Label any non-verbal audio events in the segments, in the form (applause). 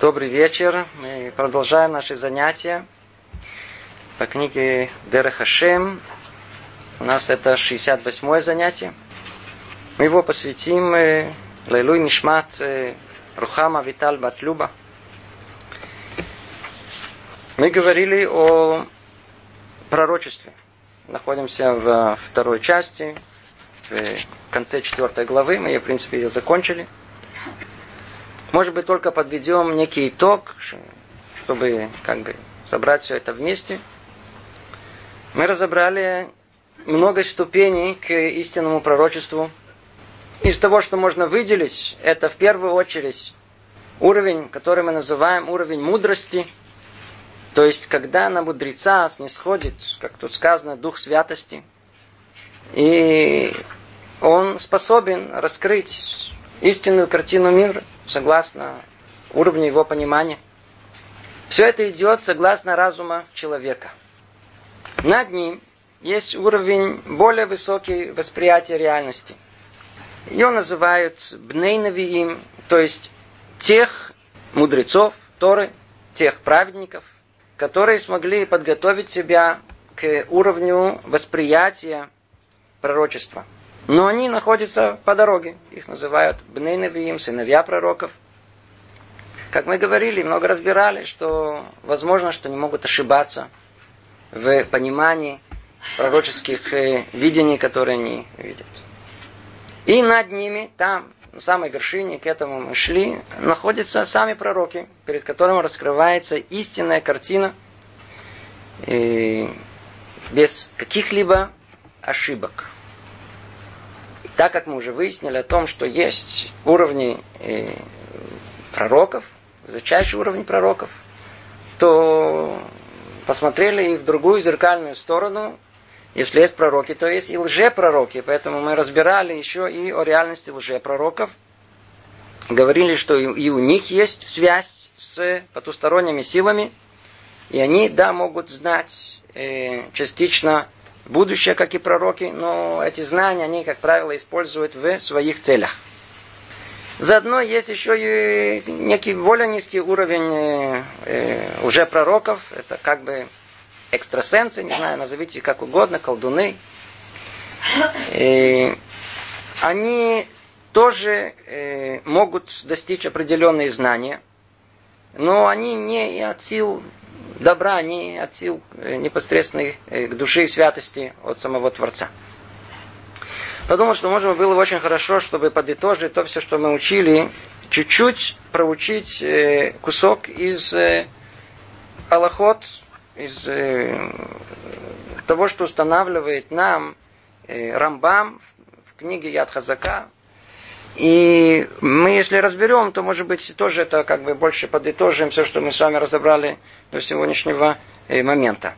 Добрый вечер. Мы продолжаем наши занятия по книге Дера Хашем. У нас это 68 занятие. Мы его посвятим э, Лайлуй Нишмат э, Рухама Виталь Батлюба. Мы говорили о пророчестве. Находимся в второй части, в конце четвертой главы. Мы, в принципе, ее закончили. Может быть, только подведем некий итог, чтобы как бы собрать все это вместе. Мы разобрали много ступеней к истинному пророчеству. Из того, что можно выделить, это в первую очередь уровень, который мы называем уровень мудрости. То есть, когда на мудреца снисходит, как тут сказано, дух святости, и он способен раскрыть истинную картину мира – согласно уровню его понимания. Все это идет согласно разума человека. Над ним есть уровень более высокий восприятия реальности. Ее называют бнейнавиим, то есть тех мудрецов Торы, тех праведников, которые смогли подготовить себя к уровню восприятия пророчества – но они находятся по дороге. Их называют Бнейнавиим, сыновья пророков. Как мы говорили, много разбирали, что возможно, что они могут ошибаться в понимании пророческих э, видений, которые они видят. И над ними, там, на самой вершине, к этому мы шли, находятся сами пророки, перед которыми раскрывается истинная картина и без каких-либо ошибок. Так как мы уже выяснили о том, что есть уровни э, пророков, высочайший уровень пророков, то посмотрели и в другую зеркальную сторону. Если есть пророки, то есть и лжепророки. Поэтому мы разбирали еще и о реальности лжепророков. Говорили, что и у них есть связь с потусторонними силами. И они, да, могут знать э, частично будущее, как и пророки, но эти знания они, как правило, используют в своих целях. Заодно есть еще и некий более низкий уровень э, э, уже пророков. Это как бы экстрасенсы, не знаю, назовите как угодно, колдуны. И они тоже э, могут достичь определенные знания, но они не от сил добра, не от сил э, непосредственных э, к душе и святости от самого Творца. Подумал, что можно было бы очень хорошо, чтобы подытожить то все, что мы учили, чуть-чуть проучить э, кусок из Аллахот, из того, что устанавливает нам Рамбам в книге Яд Хазака, и мы, если разберем, то, может быть, тоже это как бы больше подытожим все, что мы с вами разобрали до сегодняшнего э, момента.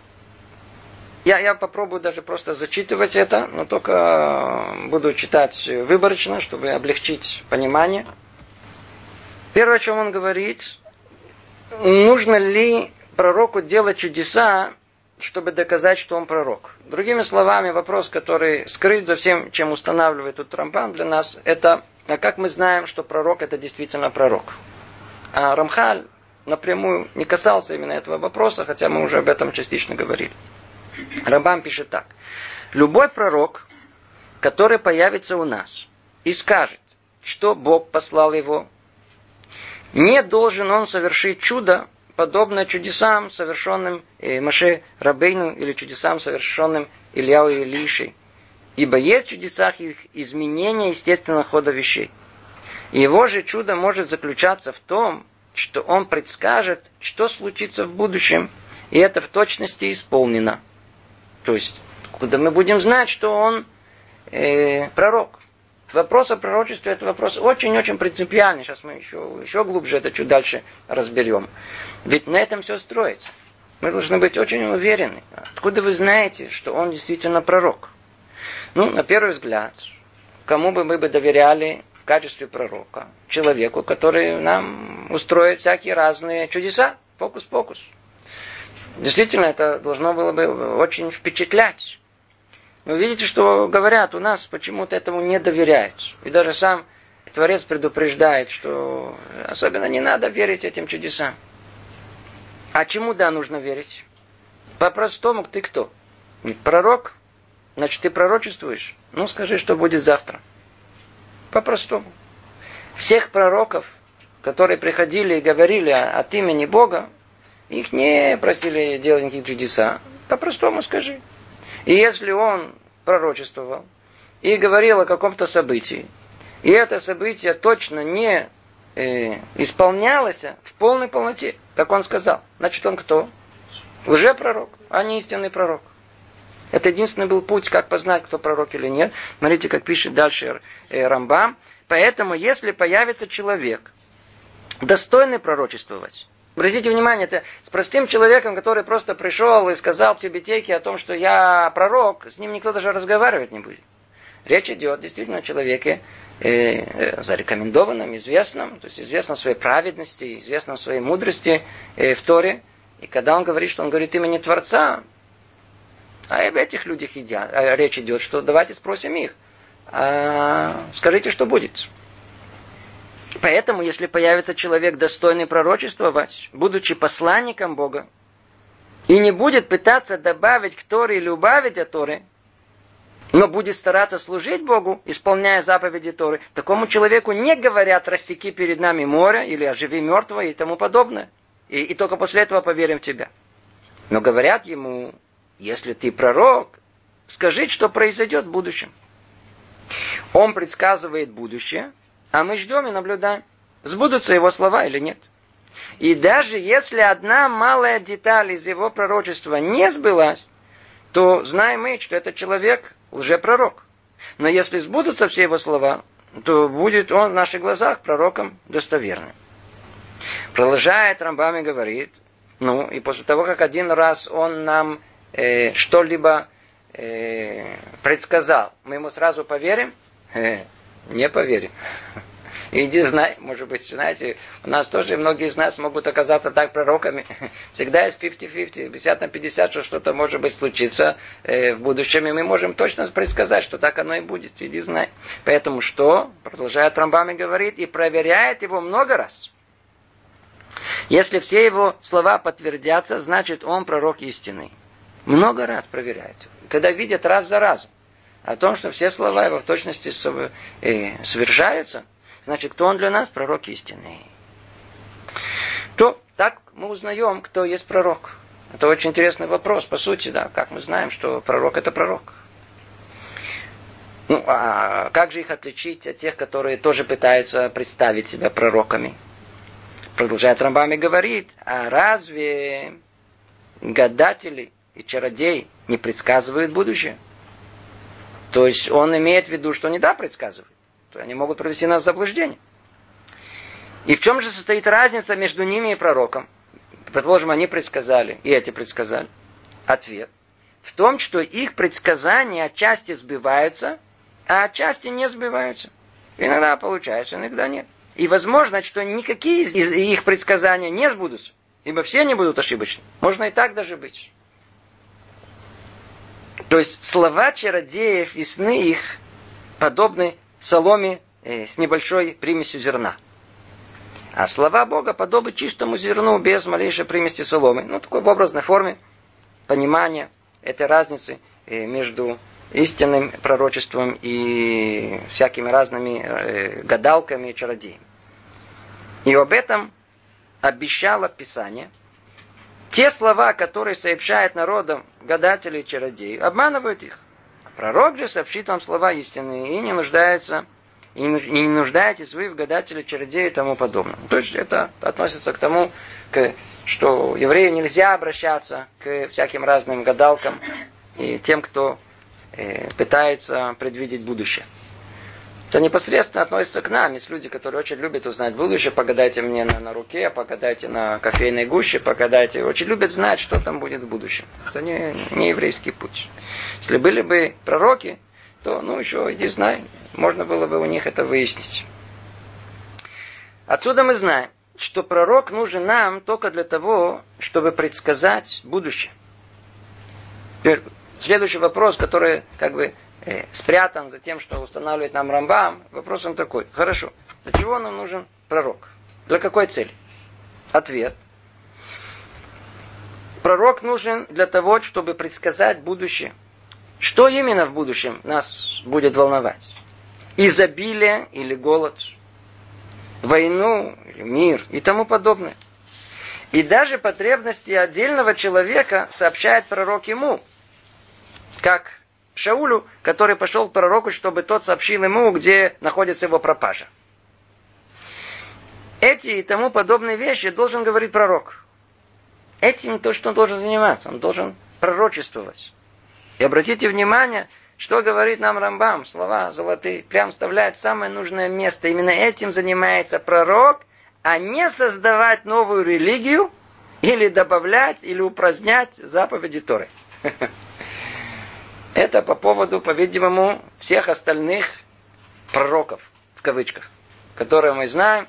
Я, я попробую даже просто зачитывать это, но только э, буду читать выборочно, чтобы облегчить понимание. Первое, о чем он говорит, нужно ли пророку делать чудеса, чтобы доказать, что он пророк. Другими словами, вопрос, который скрыт за всем, чем устанавливает тут Рамбан для нас, это а как мы знаем, что пророк это действительно пророк? А Рамхаль напрямую не касался именно этого вопроса, хотя мы уже об этом частично говорили. Рабам пишет так. Любой пророк, который появится у нас и скажет, что Бог послал его, не должен он совершить чудо, подобное чудесам, совершенным э, Маше Рабейну или чудесам, совершенным Ильяу и Илишей. Ибо есть в чудесах их изменение естественного хода вещей. Его же чудо может заключаться в том, что он предскажет, что случится в будущем, и это в точности исполнено. То есть, куда мы будем знать, что он э, пророк. Вопрос о пророчестве это вопрос очень-очень принципиальный. Сейчас мы еще, еще глубже это чуть дальше разберем. Ведь на этом все строится. Мы должны быть очень уверены. Откуда вы знаете, что он действительно пророк? Ну, на первый взгляд, кому бы мы бы доверяли в качестве пророка? Человеку, который нам устроит всякие разные чудеса. Фокус-покус. Действительно, это должно было бы очень впечатлять. Вы видите, что говорят у нас, почему-то этому не доверяют. И даже сам Творец предупреждает, что особенно не надо верить этим чудесам. А чему да нужно верить? По-простому, ты кто? Пророк? Значит, ты пророчествуешь? Ну, скажи, что будет завтра. По-простому. Всех пророков, которые приходили и говорили от имени Бога, их не просили делать никакие чудеса. По-простому скажи. И если он пророчествовал и говорил о каком-то событии, и это событие точно не э, исполнялось в полной полноте, как он сказал, значит он кто? Лжепророк, а не истинный пророк. Это единственный был путь, как познать, кто пророк или нет. Смотрите, как пишет дальше э, Рамбам. Поэтому, если появится человек, достойный пророчествовать, Обратите внимание, это с простым человеком, который просто пришел и сказал в тюбетейке о том, что я пророк, с ним никто даже разговаривать не будет. Речь идет действительно о человеке э, э, зарекомендованном, известном, то есть известном своей праведности, известном своей мудрости э, в Торе. И когда он говорит, что он говорит имени Творца, а об этих людях идя, а речь идет, что давайте спросим их. А, скажите, что будет. Поэтому, если появится человек, достойный пророчествовать, будучи посланником Бога, и не будет пытаться добавить к Торе или убавить от Торы, но будет стараться служить Богу, исполняя заповеди Торы, такому человеку не говорят «растеки перед нами море» или «оживи мертвого» и тому подобное. И, и только после этого поверим в тебя. Но говорят ему, если ты пророк, скажи, что произойдет в будущем. Он предсказывает будущее, а мы ждем и наблюдаем, сбудутся его слова или нет. И даже если одна малая деталь из его пророчества не сбылась, то знаем мы, что этот человек лжепророк. Но если сбудутся все его слова, то будет он в наших глазах пророком достоверным. Продолжает Рамбам говорит, ну, и после того, как один раз он нам э, что-либо э, предсказал, мы ему сразу поверим? Э, не поверим. (laughs) Иди знай, может быть, знаете, у нас тоже многие из нас могут оказаться так пророками. (laughs) Всегда есть 50-50, 50 на 50, что что-то может быть случится э, в будущем, и мы можем точно предсказать, что так оно и будет. Иди знай. Поэтому что? Продолжает Рамбам и говорит, и проверяет его много раз. Если все его слова подтвердятся, значит он пророк истины. Много раз проверяет. Когда видят раз за разом о том, что все слова его в точности э, совершаются, значит, кто он для нас? Пророк истинный. То так мы узнаем, кто есть пророк. Это очень интересный вопрос, по сути, да, как мы знаем, что пророк это пророк. Ну, а как же их отличить от тех, которые тоже пытаются представить себя пророками? Продолжает Рамбами говорит, а разве гадатели и чародеи не предсказывают будущее? То есть он имеет в виду, что не да предсказывают. То они могут провести нас в заблуждение. И в чем же состоит разница между ними и пророком? Предположим, они предсказали, и эти предсказали. Ответ. В том, что их предсказания отчасти сбиваются, а отчасти не сбиваются. Иногда получается, иногда нет. И возможно, что никакие из их предсказания не сбудутся, ибо все они будут ошибочны. Можно и так даже быть. То есть слова чародеев и сны их подобны соломе э, с небольшой примесью зерна. А слова Бога подобны чистому зерну без малейшей примеси соломы. Ну, такой в образной форме понимания этой разницы э, между истинным пророчеством и всякими разными э, гадалками и чародеями. И об этом обещало Писание – те слова, которые сообщают народам гадатели и чародеи, обманывают их. Пророк же сообщит вам слова истинные и не нуждается и не нуждаетесь вы в гадателе, чародеи и тому подобное. То есть это относится к тому, к, что еврею нельзя обращаться к всяким разным гадалкам и тем, кто э, пытается предвидеть будущее. Это непосредственно относится к нам. Есть люди, которые очень любят узнать будущее. Погадайте мне на, на руке, погадайте на кофейной гуще, погадайте. Очень любят знать, что там будет в будущем. Это не, не еврейский путь. Если были бы пророки, то, ну, еще иди знай. Можно было бы у них это выяснить. Отсюда мы знаем, что пророк нужен нам только для того, чтобы предсказать будущее. Теперь, следующий вопрос, который как бы э, спрятан за тем, что устанавливает нам Рамбам, вопрос он такой. Хорошо. Для чего нам нужен пророк? Для какой цели? Ответ. Пророк нужен для того, чтобы предсказать будущее. Что именно в будущем нас будет волновать? Изобилие или голод? Войну или мир и тому подобное. И даже потребности отдельного человека сообщает пророк ему, как Шаулю, который пошел к пророку, чтобы тот сообщил ему, где находится его пропажа. Эти и тому подобные вещи должен говорить пророк. Этим то, что он должен заниматься. Он должен пророчествовать. И обратите внимание, что говорит нам Рамбам, слова золотые, прям вставляет в самое нужное место. Именно этим занимается пророк, а не создавать новую религию или добавлять, или упразднять заповеди Торы. (laughs) Это по поводу, по-видимому, всех остальных пророков, в кавычках, которые мы знаем,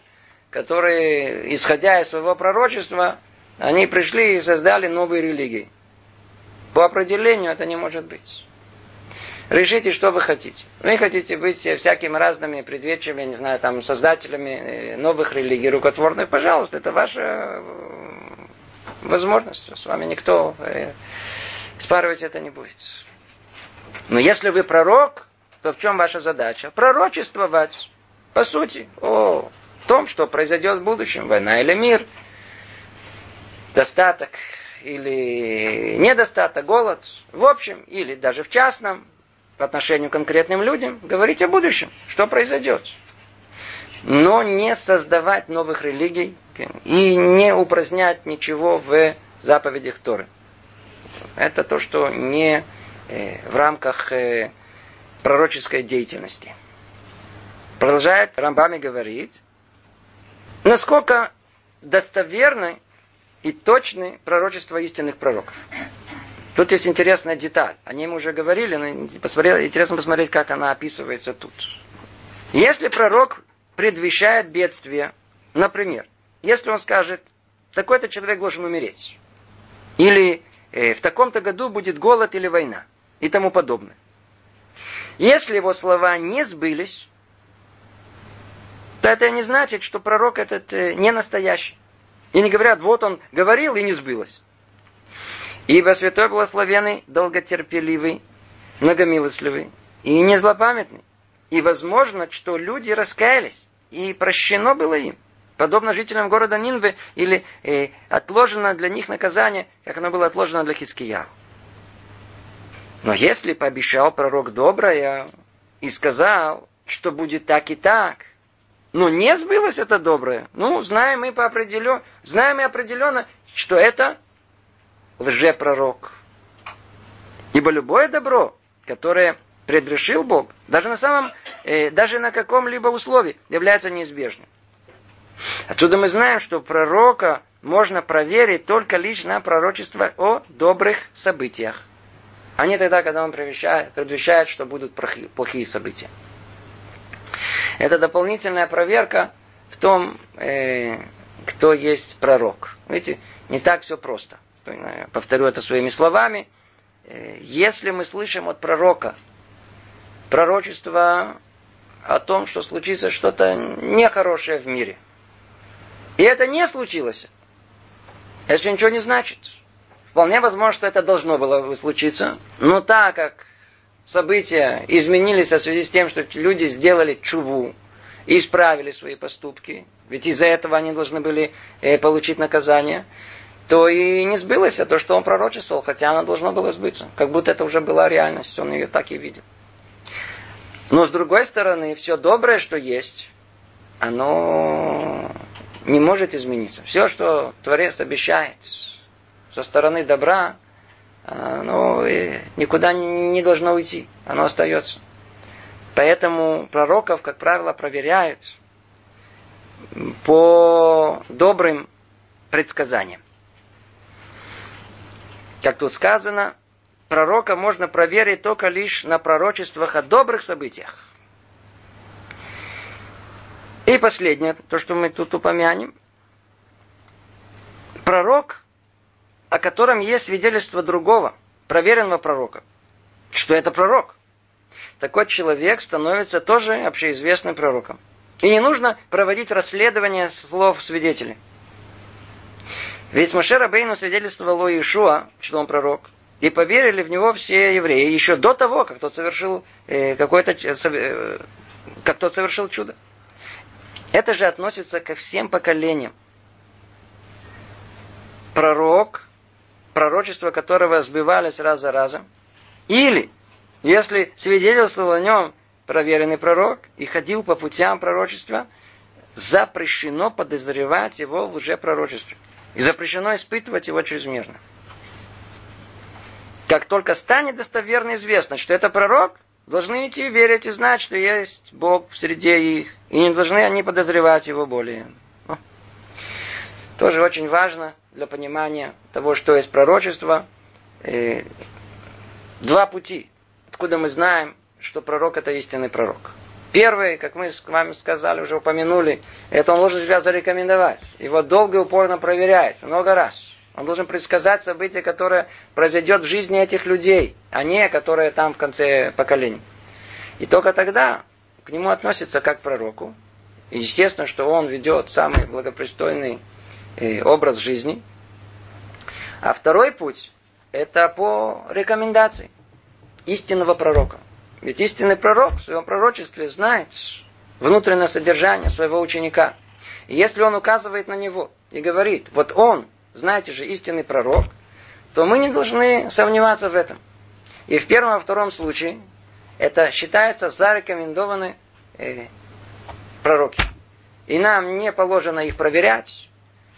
которые, исходя из своего пророчества, они пришли и создали новые религии. По определению это не может быть. Решите, что вы хотите. Вы хотите быть всякими разными предвечами, не знаю, там, создателями э, новых религий, рукотворных, пожалуйста, это ваша э, возможность. С вами никто э, спарывать это не будет. Но если вы пророк, то в чем ваша задача? Пророчествовать. По сути, о том, что произойдет в будущем, война или мир, достаток или недостаток, голод, в общем, или даже в частном, по отношению к конкретным людям, говорить о будущем, что произойдет. Но не создавать новых религий и не упразднять ничего в заповедях Торы. Это то, что не в рамках э, пророческой деятельности. Продолжает Рамбами говорить, насколько достоверны и точны пророчества истинных пророков. Тут есть интересная деталь. О ней мы уже говорили, но посмотрел, интересно посмотреть, как она описывается тут. Если пророк предвещает бедствие, например, если он скажет, такой-то человек должен умереть, или э, в таком-то году будет голод или война, и тому подобное. Если его слова не сбылись, то это не значит, что пророк этот э, не настоящий. И не говорят, вот он говорил и не сбылось. Ибо святой благословенный, долготерпеливый, многомилостливый и не злопамятный. И возможно, что люди раскаялись, и прощено было им. Подобно жителям города Нинвы, или э, отложено для них наказание, как оно было отложено для Хискияу. Но если пообещал пророк доброе и сказал, что будет так и так, но не сбылось это доброе, ну, знаем мы по определенно, знаем мы определенно, что это лжепророк. Ибо любое добро, которое предрешил Бог, даже на самом, э, даже на каком-либо условии, является неизбежным. Отсюда мы знаем, что пророка можно проверить только лишь на пророчество о добрых событиях а не тогда, когда он предвещает, предвещает что будут плохие события. Это дополнительная проверка в том, э, кто есть пророк. Видите, не так все просто. Повторю это своими словами. Э, если мы слышим от пророка пророчество о том, что случится что-то нехорошее в мире, и это не случилось, это ничего не значит. Вполне возможно, что это должно было случиться. Но так как события изменились в связи с тем, что люди сделали чуву и исправили свои поступки, ведь из-за этого они должны были э, получить наказание, то и не сбылось то, что он пророчествовал, хотя оно должно было сбыться. Как будто это уже была реальность, он ее так и видел. Но с другой стороны, все доброе, что есть, оно не может измениться. Все, что Творец обещает, со стороны добра, оно никуда не должно уйти, оно остается. Поэтому пророков, как правило, проверяют по добрым предсказаниям. Как тут сказано, пророка можно проверить только лишь на пророчествах о добрых событиях. И последнее, то, что мы тут упомянем. Пророк о котором есть свидетельство другого, проверенного пророка, что это пророк. Такой человек становится тоже общеизвестным пророком. И не нужно проводить расследование слов свидетелей. Ведь Моше Рабейну свидетельствовал о Иешуа, что он пророк. И поверили в него все евреи еще до того, как тот совершил э, какое-то э, как тот совершил чудо. Это же относится ко всем поколениям. Пророк, пророчество которого сбивались раз за разом, или, если свидетельствовал о нем проверенный пророк и ходил по путям пророчества, запрещено подозревать его в лжепророчестве. И запрещено испытывать его чрезмерно. Как только станет достоверно известно, что это пророк, должны идти верить и знать, что есть Бог в среде их, и не должны они подозревать его более. Тоже очень важно для понимания того, что есть пророчество. Два пути, откуда мы знаем, что пророк это истинный пророк. Первый, как мы с вами сказали, уже упомянули, это он должен себя зарекомендовать. Его долго и упорно проверяет, много раз. Он должен предсказать событие, которое произойдет в жизни этих людей, а не которое там в конце поколений. И только тогда к нему относятся как к пророку. И естественно, что он ведет самый благопристойный э, образ жизни. А второй путь – это по рекомендации истинного пророка. Ведь истинный пророк в своем пророчестве знает внутреннее содержание своего ученика. И если он указывает на него и говорит, вот он знаете же, истинный пророк, то мы не должны сомневаться в этом. И в первом и втором случае это считается зарекомендованы э, пророки. И нам не положено их проверять.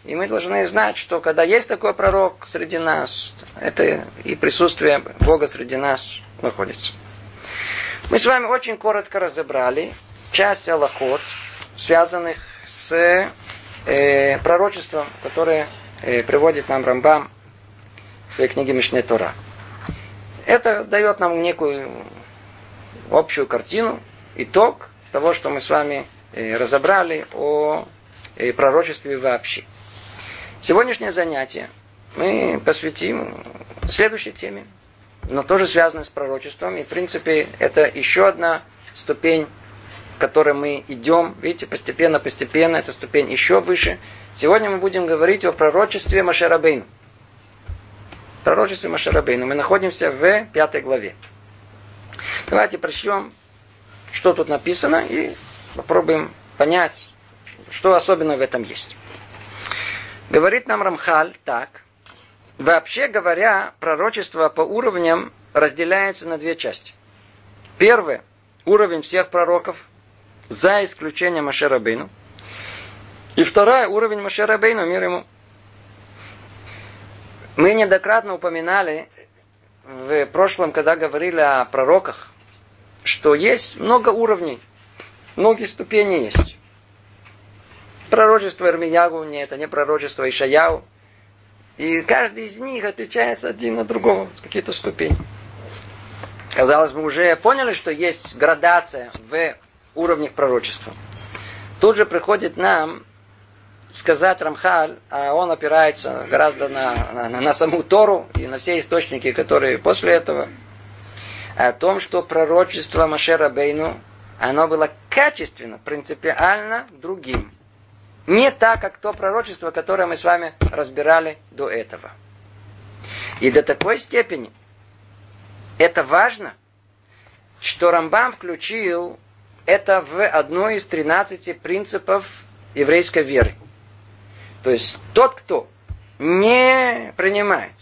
И мы должны знать, что когда есть такой пророк среди нас, это и присутствие Бога среди нас находится. Мы с вами очень коротко разобрали часть аллахот, связанных с э, пророчеством, которое Э, приводит нам Рамбам в своей книге Мишне Тора. Это дает нам некую общую картину, итог того, что мы с вами э, разобрали о э, пророчестве вообще. Сегодняшнее занятие мы посвятим следующей теме, но тоже связанной с пророчеством. И, в принципе, это еще одна ступень которой мы идем, видите, постепенно-постепенно, эта ступень еще выше. Сегодня мы будем говорить о пророчестве Машарабейну. Пророчестве Машарабейну. Мы находимся в пятой главе. Давайте прочтем, что тут написано, и попробуем понять, что особенно в этом есть. Говорит нам Рамхаль так. Вообще говоря, пророчество по уровням разделяется на две части. Первое – уровень всех пророков – за исключением Машерабейну. И вторая уровень Машерабейну, мир ему. Мы неоднократно упоминали в прошлом, когда говорили о пророках, что есть много уровней, многие ступени есть. Пророчество Ирмиягу не это не пророчество Ишаяу. И каждый из них отличается один от другого, какие-то ступени. Казалось бы, уже поняли, что есть градация в уровнях пророчества. Тут же приходит нам сказать Рамхаль, а он опирается гораздо на, на, на саму Тору и на все источники, которые после этого, о том, что пророчество Машера Бейну, оно было качественно, принципиально другим. Не так, как то пророчество, которое мы с вами разбирали до этого. И до такой степени это важно, что Рамбам включил это в одной из 13 принципов еврейской веры. То есть тот, кто не принимает,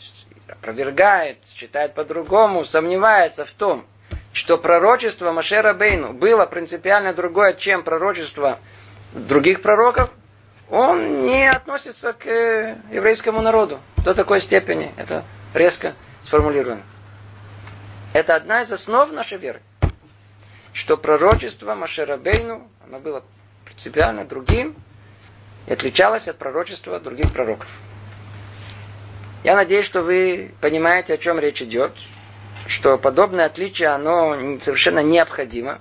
опровергает, считает по-другому, сомневается в том, что пророчество Машера Бейну было принципиально другое, чем пророчество других пророков, он не относится к еврейскому народу до такой степени. Это резко сформулировано. Это одна из основ нашей веры что пророчество Машерабейну, оно было принципиально другим и отличалось от пророчества других пророков. Я надеюсь, что вы понимаете, о чем речь идет, что подобное отличие, оно совершенно необходимо.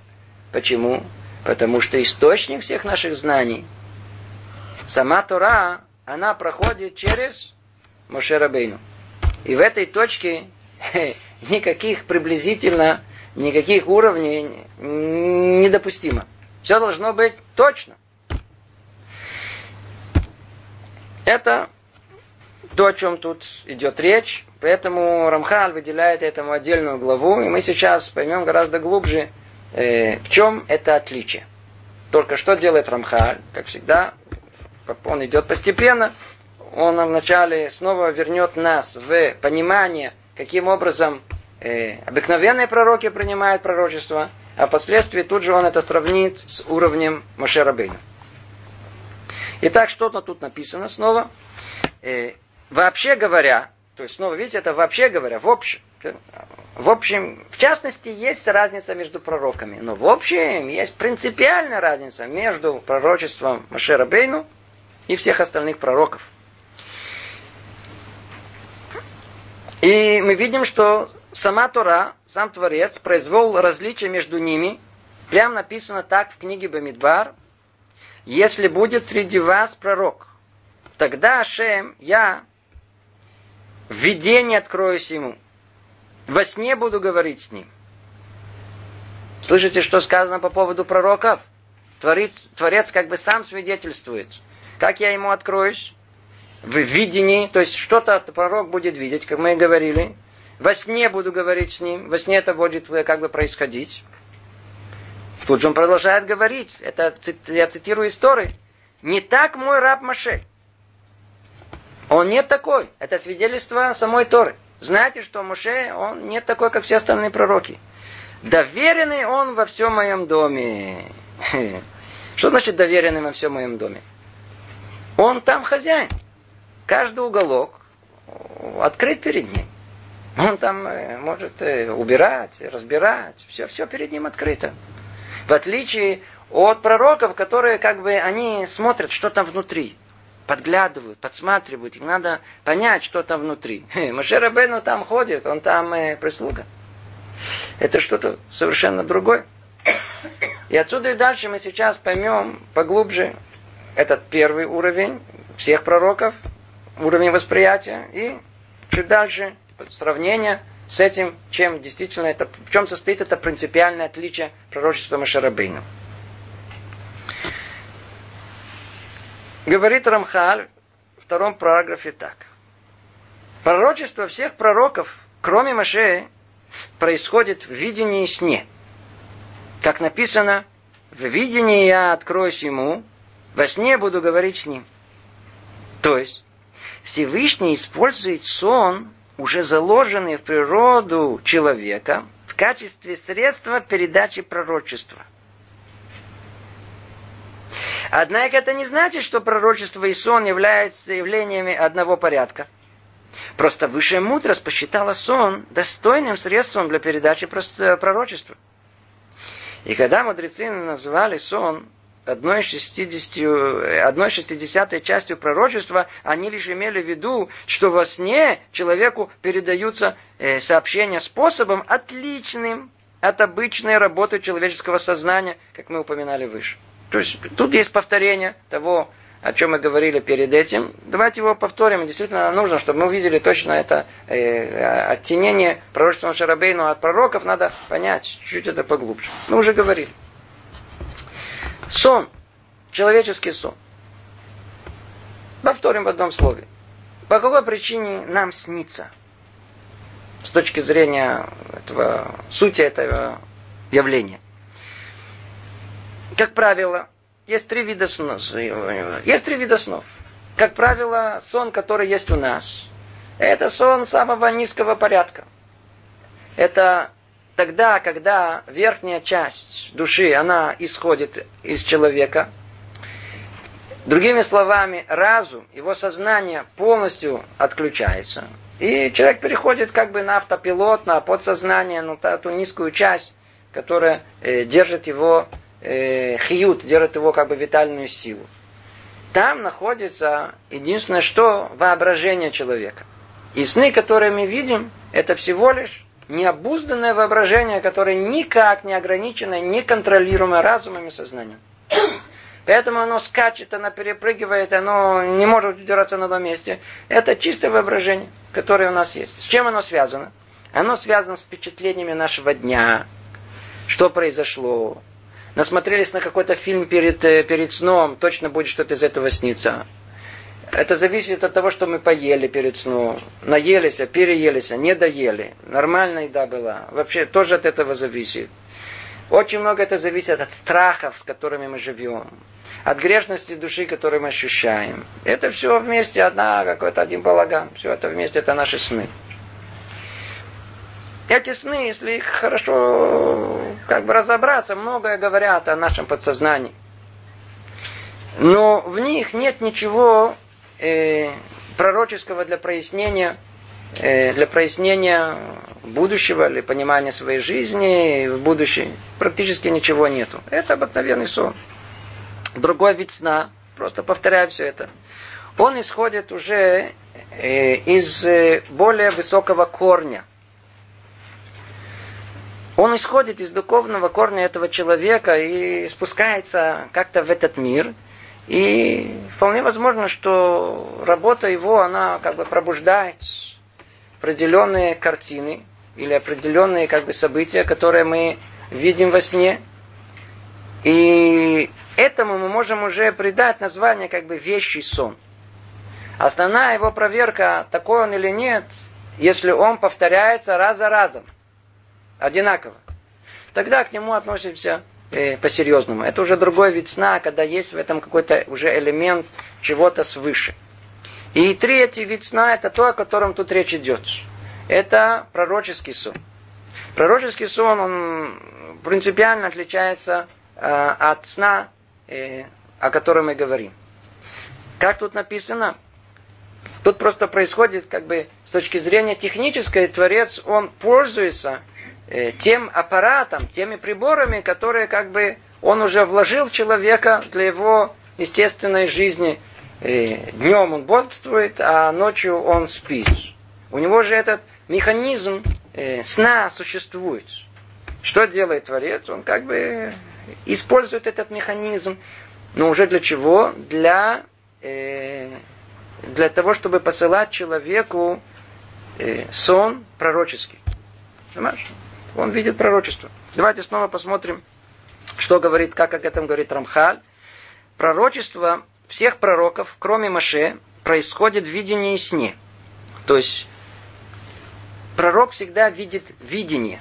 Почему? Потому что источник всех наших знаний, сама Тора, она проходит через Мошерабейну. И в этой точке (laughs) никаких приблизительно никаких уровней недопустимо. Все должно быть точно. Это то, о чем тут идет речь. Поэтому Рамхаль выделяет этому отдельную главу. И мы сейчас поймем гораздо глубже, э, в чем это отличие. Только что делает Рамхаль, как всегда, он идет постепенно. Он вначале снова вернет нас в понимание, каким образом э, обыкновенные пророки принимают пророчество, а впоследствии тут же он это сравнит с уровнем Машерабейна. Итак, что-то тут написано снова. Э, вообще говоря, то есть снова, видите, это вообще говоря, в общем, в общем, в частности, есть разница между пророками. Но в общем, есть принципиальная разница между пророчеством Машера Бейну и всех остальных пророков. И мы видим, что сама Тора, сам Творец, произвел различие между ними. Прям написано так в книге Бамидбар. Если будет среди вас пророк, тогда Ашем, я в видении откроюсь ему. Во сне буду говорить с ним. Слышите, что сказано по поводу пророков? Творец, творец как бы сам свидетельствует. Как я ему откроюсь? В видении, то есть что-то пророк будет видеть, как мы и говорили. Во сне буду говорить с ним. Во сне это будет как бы происходить. Тут же он продолжает говорить. Это я цитирую истории. Не так мой раб Маше. Он не такой. Это свидетельство самой Торы. Знаете, что Моше, он не такой, как все остальные пророки. Доверенный он во всем моем доме. (laughs) Что значит доверенный во всем моем доме? Он там хозяин. Каждый уголок открыт перед ним. Он там э, может э, убирать, разбирать. Все, все перед ним открыто. В отличие от пророков, которые как бы они смотрят, что там внутри подглядывают, подсматривают. Им надо понять, что там внутри. Машер Бену там ходит, он там э, прислуга. Это что-то совершенно другое. И отсюда и дальше мы сейчас поймем поглубже этот первый уровень всех пророков, уровень восприятия, и чуть дальше сравнение с этим, чем действительно это, в чем состоит это принципиальное отличие пророчества Машарабейна. Говорит Рамхаль в втором параграфе так. Пророчество всех пророков, кроме Машея, происходит в видении и сне. Как написано, в видении я откроюсь ему, во сне буду говорить с ним. То есть, Всевышний использует сон, уже заложенный в природу человека, в качестве средства передачи пророчества – Однако это не значит, что пророчество и сон являются явлениями одного порядка. Просто высшая мудрость посчитала сон достойным средством для передачи пророчества. И когда мудрецы называли сон одной шестидесятью, одной шестидесятой частью пророчества, они лишь имели в виду, что во сне человеку передаются э, сообщения способом отличным от обычной работы человеческого сознания, как мы упоминали выше. То есть тут есть повторение того, о чем мы говорили перед этим. Давайте его повторим. Действительно нужно, чтобы мы увидели точно это э, оттенение пророчества Шарабейну от пророков. Надо понять чуть-чуть это поглубже. Мы уже говорили. Сон. Человеческий сон. Повторим в одном слове. По какой причине нам снится? С точки зрения этого, сути этого явления как правило, есть три вида снов. Есть три вида снов. Как правило, сон, который есть у нас, это сон самого низкого порядка. Это тогда, когда верхняя часть души, она исходит из человека. Другими словами, разум, его сознание полностью отключается. И человек переходит как бы на автопилот, на подсознание, на ту низкую часть, которая э, держит его э, хиют, держит его как бы витальную силу. Там находится единственное что воображение человека. И сны, которые мы видим, это всего лишь необузданное воображение, которое никак не ограничено, не контролируемо разумом и сознанием. Поэтому оно скачет, оно перепрыгивает, оно не может удержаться на одном месте. Это чистое воображение, которое у нас есть. С чем оно связано? Оно связано с впечатлениями нашего дня, что произошло, насмотрелись на какой-то фильм перед, э, перед сном, точно будет что-то из этого сниться. Это зависит от того, что мы поели перед сном. Наелись, переелись, не доели. Нормальная еда была. Вообще тоже от этого зависит. Очень много это зависит от страхов, с которыми мы живем. От грешности души, которую мы ощущаем. Это все вместе одна, какой-то один балаган. Все это вместе, это наши сны. Эти сны, если их хорошо как бы разобраться, многое говорят о нашем подсознании. Но в них нет ничего э, пророческого для прояснения, э, для прояснения будущего или понимания своей жизни в будущем. Практически ничего нету. Это обыкновенный сон. Другой вид сна, просто повторяю все это, он исходит уже э, из э, более высокого корня. Он исходит из духовного корня этого человека и спускается как-то в этот мир – и вполне возможно, что работа его, она как бы пробуждает определенные картины или определенные как бы события, которые мы видим во сне. И этому мы можем уже придать название как бы вещий сон. Основная его проверка, такой он или нет, если он повторяется раз за разом, одинаково, тогда к нему относимся э, по-серьезному. Это уже другой вид сна, когда есть в этом какой-то уже элемент чего-то свыше. И третий вид сна это то, о котором тут речь идет. Это пророческий сон. Пророческий сон, он принципиально отличается э, от сна, э, о котором мы говорим. Как тут написано? Тут просто происходит, как бы, с точки зрения технической, Творец, он пользуется тем аппаратом, теми приборами, которые как бы он уже вложил в человека для его естественной жизни. Э, днем он бодрствует, а ночью он спит. У него же этот механизм э, сна существует. Что делает Творец? Он как бы использует этот механизм. Но уже для чего? Для, э, для того, чтобы посылать человеку э, сон пророческий. Понимаешь? Он видит пророчество. Давайте снова посмотрим, что говорит, как об этом говорит Рамхаль. Пророчество всех пророков, кроме Маше, происходит в видении и сне. То есть пророк всегда видит видение.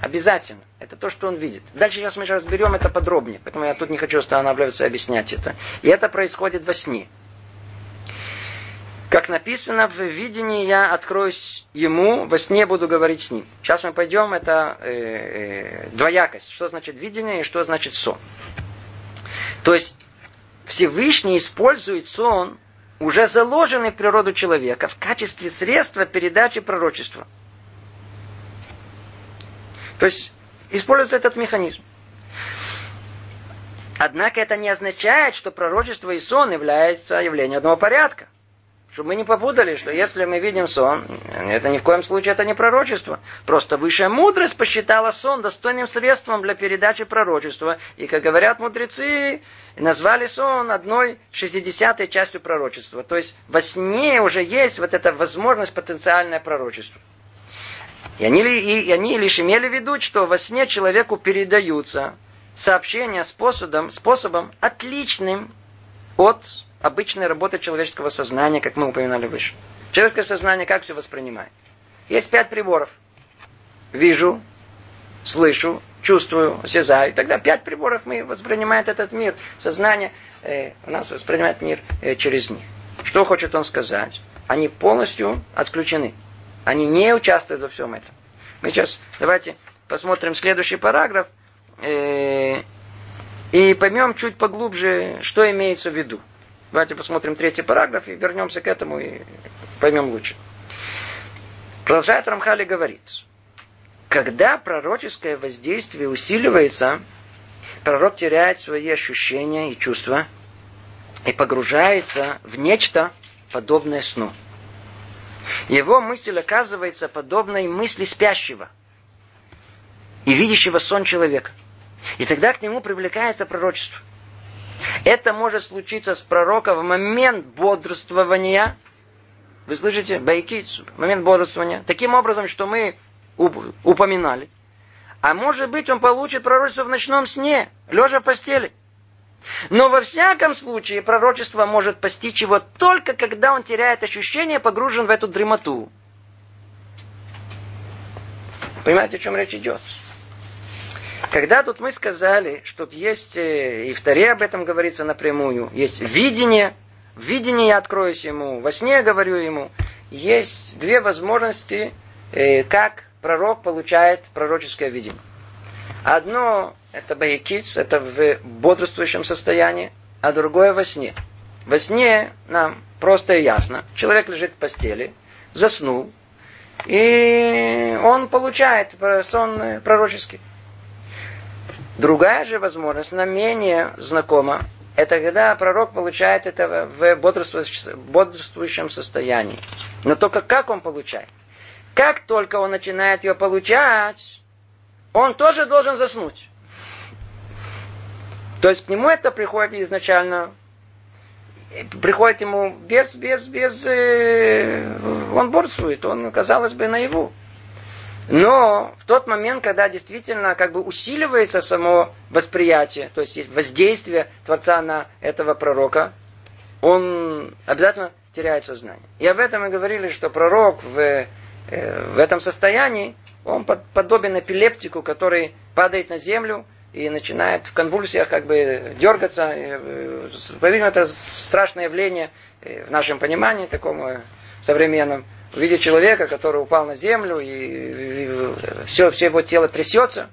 Обязательно. Это то, что он видит. Дальше сейчас мы разберем это подробнее, поэтому я тут не хочу останавливаться и объяснять это. И это происходит во сне. Как написано, в видении я откроюсь ему, во сне буду говорить с ним. Сейчас мы пойдем, это э, э, двоякость. Что значит видение и что значит сон. То есть Всевышний использует сон, уже заложенный в природу человека, в качестве средства передачи пророчества. То есть используется этот механизм. Однако это не означает, что пророчество и сон являются явлением одного порядка. Чтобы мы не попутали, что если мы видим сон, это ни в коем случае это не пророчество. Просто высшая мудрость посчитала сон достойным средством для передачи пророчества. И, как говорят мудрецы, назвали сон одной шестидесятой частью пророчества. То есть во сне уже есть вот эта возможность потенциальное пророчество. И они, и они лишь имели в виду, что во сне человеку передаются сообщения способом, способом отличным от обычной работы человеческого сознания, как мы упоминали выше. Человеческое сознание как все воспринимает? Есть пять приборов. Вижу, слышу, чувствую, осязаю. И тогда пять приборов мы воспринимаем этот мир. Сознание э, у нас воспринимает мир э, через них. Что хочет он сказать? Они полностью отключены. Они не участвуют во всем этом. Мы сейчас давайте посмотрим следующий параграф э, и поймем чуть поглубже, что имеется в виду. Давайте посмотрим третий параграф и вернемся к этому и поймем лучше. Продолжает Рамхали говорит, когда пророческое воздействие усиливается, пророк теряет свои ощущения и чувства и погружается в нечто подобное сну. Его мысль оказывается подобной мысли спящего и видящего сон человека. И тогда к нему привлекается пророчество. Это может случиться с пророком в момент бодрствования. Вы слышите? Байкицу. Момент бодрствования. Таким образом, что мы упоминали. А может быть, он получит пророчество в ночном сне, лежа в постели. Но во всяком случае пророчество может постичь его только когда он теряет ощущение, погружен в эту дремоту. Понимаете, о чем речь идет? Когда тут мы сказали, что есть, э, и в Таре об этом говорится напрямую, есть видение, в видении я откроюсь ему, во сне я говорю ему, есть две возможности, э, как пророк получает пророческое видение. Одно это баякиц, это в бодрствующем состоянии, а другое во сне. Во сне нам просто и ясно. Человек лежит в постели, заснул, и он получает сон пророческий. Другая же возможность, нам менее знакома, это когда пророк получает это в бодрствующем состоянии. Но только как он получает? Как только он начинает ее получать, он тоже должен заснуть. То есть к нему это приходит изначально, приходит ему без, без, без, э, он борствует, он, казалось бы, наяву. Но в тот момент, когда действительно как бы усиливается само восприятие, то есть воздействие Творца на этого пророка, он обязательно теряет сознание. И об этом мы говорили, что пророк в, э, в этом состоянии, он подобен эпилептику, который падает на землю и начинает в конвульсиях как бы дергаться. Э, по-видимому, это страшное явление э, в нашем понимании, таком современном увидеть человека, который упал на землю, и, и все, все его тело трясется,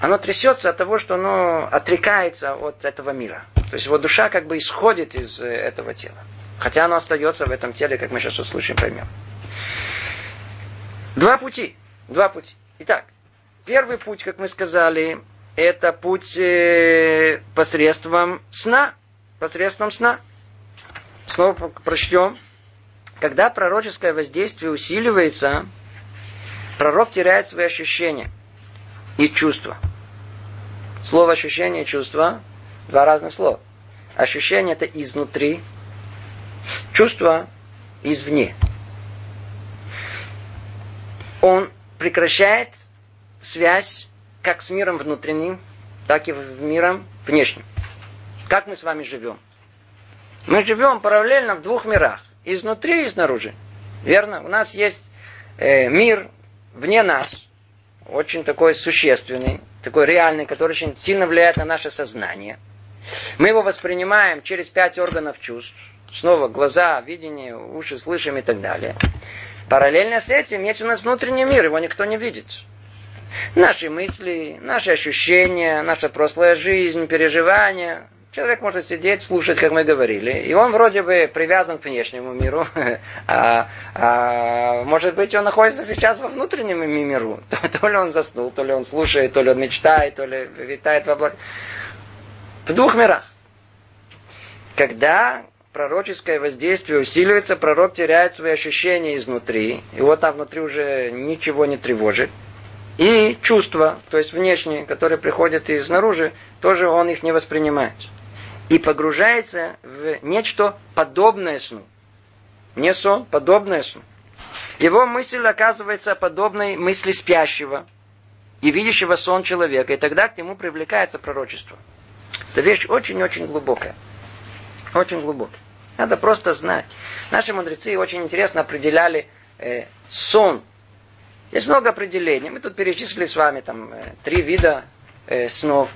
оно трясется от того, что оно отрекается от этого мира. То есть его душа как бы исходит из э, этого тела. Хотя оно остается в этом теле, как мы сейчас услышим, поймем. Два пути. Два пути. Итак, первый путь, как мы сказали, это путь э, посредством сна. Посредством сна. Снова прочтем когда пророческое воздействие усиливается, пророк теряет свои ощущения и чувства. Слово ощущение и чувство – два разных слова. Ощущение – это изнутри, чувство – извне. Он прекращает связь как с миром внутренним, так и с миром внешним. Как мы с вами живем? Мы живем параллельно в двух мирах изнутри и снаружи. Верно? У нас есть э, мир вне нас, очень такой существенный, такой реальный, который очень сильно влияет на наше сознание. Мы его воспринимаем через пять органов чувств. Снова глаза, видение, уши, слышим и так далее. Параллельно с этим есть у нас внутренний мир, его никто не видит. Наши мысли, наши ощущения, наша прошлая жизнь, переживания, Человек может сидеть, слушать, как мы говорили, и он вроде бы привязан к внешнему миру, (laughs) а, а может быть он находится сейчас во внутреннем миру. (laughs) То ли он заснул, то ли он слушает, то ли он мечтает, то ли витает в облаках. В двух мирах. Когда пророческое воздействие усиливается, пророк теряет свои ощущения изнутри, и вот там внутри уже ничего не тревожит. И чувства, то есть внешние, которые приходят изнаружи, тоже он их не воспринимает и погружается в нечто подобное сну. Не сон, подобное сну. Его мысль оказывается подобной мысли спящего и видящего сон человека, и тогда к нему привлекается пророчество. Это вещь очень-очень глубокая. Очень глубокая. Надо просто знать. Наши мудрецы очень интересно определяли э, сон. Есть много определений. Мы тут перечислили с вами там э, три вида э, снов.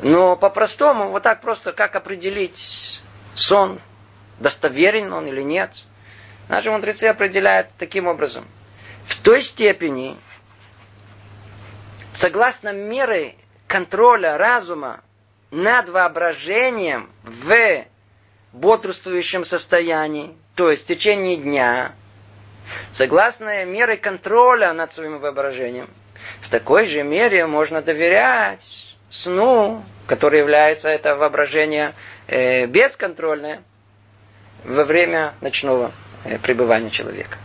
Но по-простому, вот так просто, как определить сон, достоверен он или нет, наши мудрецы определяют таким образом. В той степени, согласно меры контроля разума над воображением в бодрствующем состоянии, то есть в течение дня, согласно меры контроля над своим воображением, в такой же мере можно доверять сну, который является это воображение э, бесконтрольное во время ночного э, пребывания человека.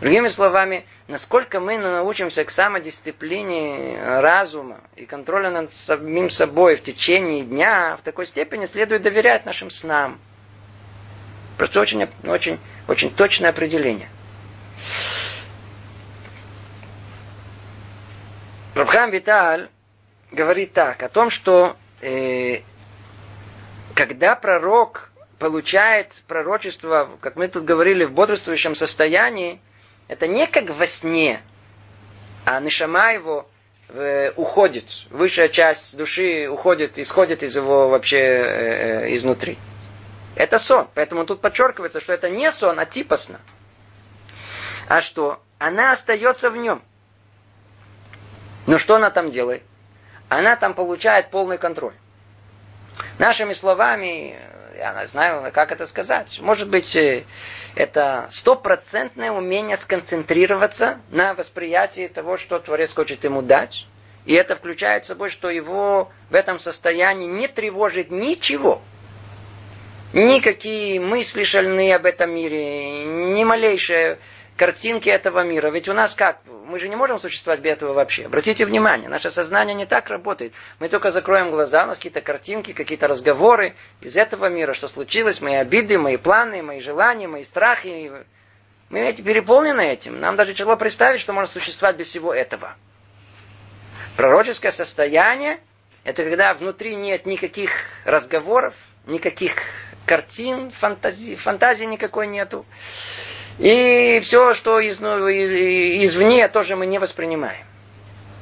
Другими словами, насколько мы научимся к самодисциплине разума и контроля над самим собой в течение дня, в такой степени следует доверять нашим снам. Просто очень, очень, очень точное определение. Рабхам Виталь говорит так, о том, что э, когда пророк получает пророчество, как мы тут говорили, в бодрствующем состоянии, это не как во сне, а нишама его э, уходит, высшая часть души уходит, исходит из его вообще э, э, изнутри. Это сон. Поэтому тут подчеркивается, что это не сон, а типосно. А что? Она остается в нем. Но что она там делает? Она там получает полный контроль. Нашими словами, я знаю, как это сказать. Может быть, э, это стопроцентное умение сконцентрироваться на восприятии того, что Творец хочет ему дать. И это включает в собой, что его в этом состоянии не тревожит ничего. Никакие мысли шальные об этом мире, ни малейшее картинки этого мира. Ведь у нас как? Мы же не можем существовать без этого вообще. Обратите внимание, наше сознание не так работает. Мы только закроем глаза, у нас какие-то картинки, какие-то разговоры из этого мира, что случилось, мои обиды, мои планы, мои желания, мои страхи. Мы эти переполнены этим. Нам даже тяжело представить, что можно существовать без всего этого. Пророческое состояние – это когда внутри нет никаких разговоров, никаких картин, фантазии, фантазии никакой нету. И все, что ну, из, извне, тоже мы не воспринимаем.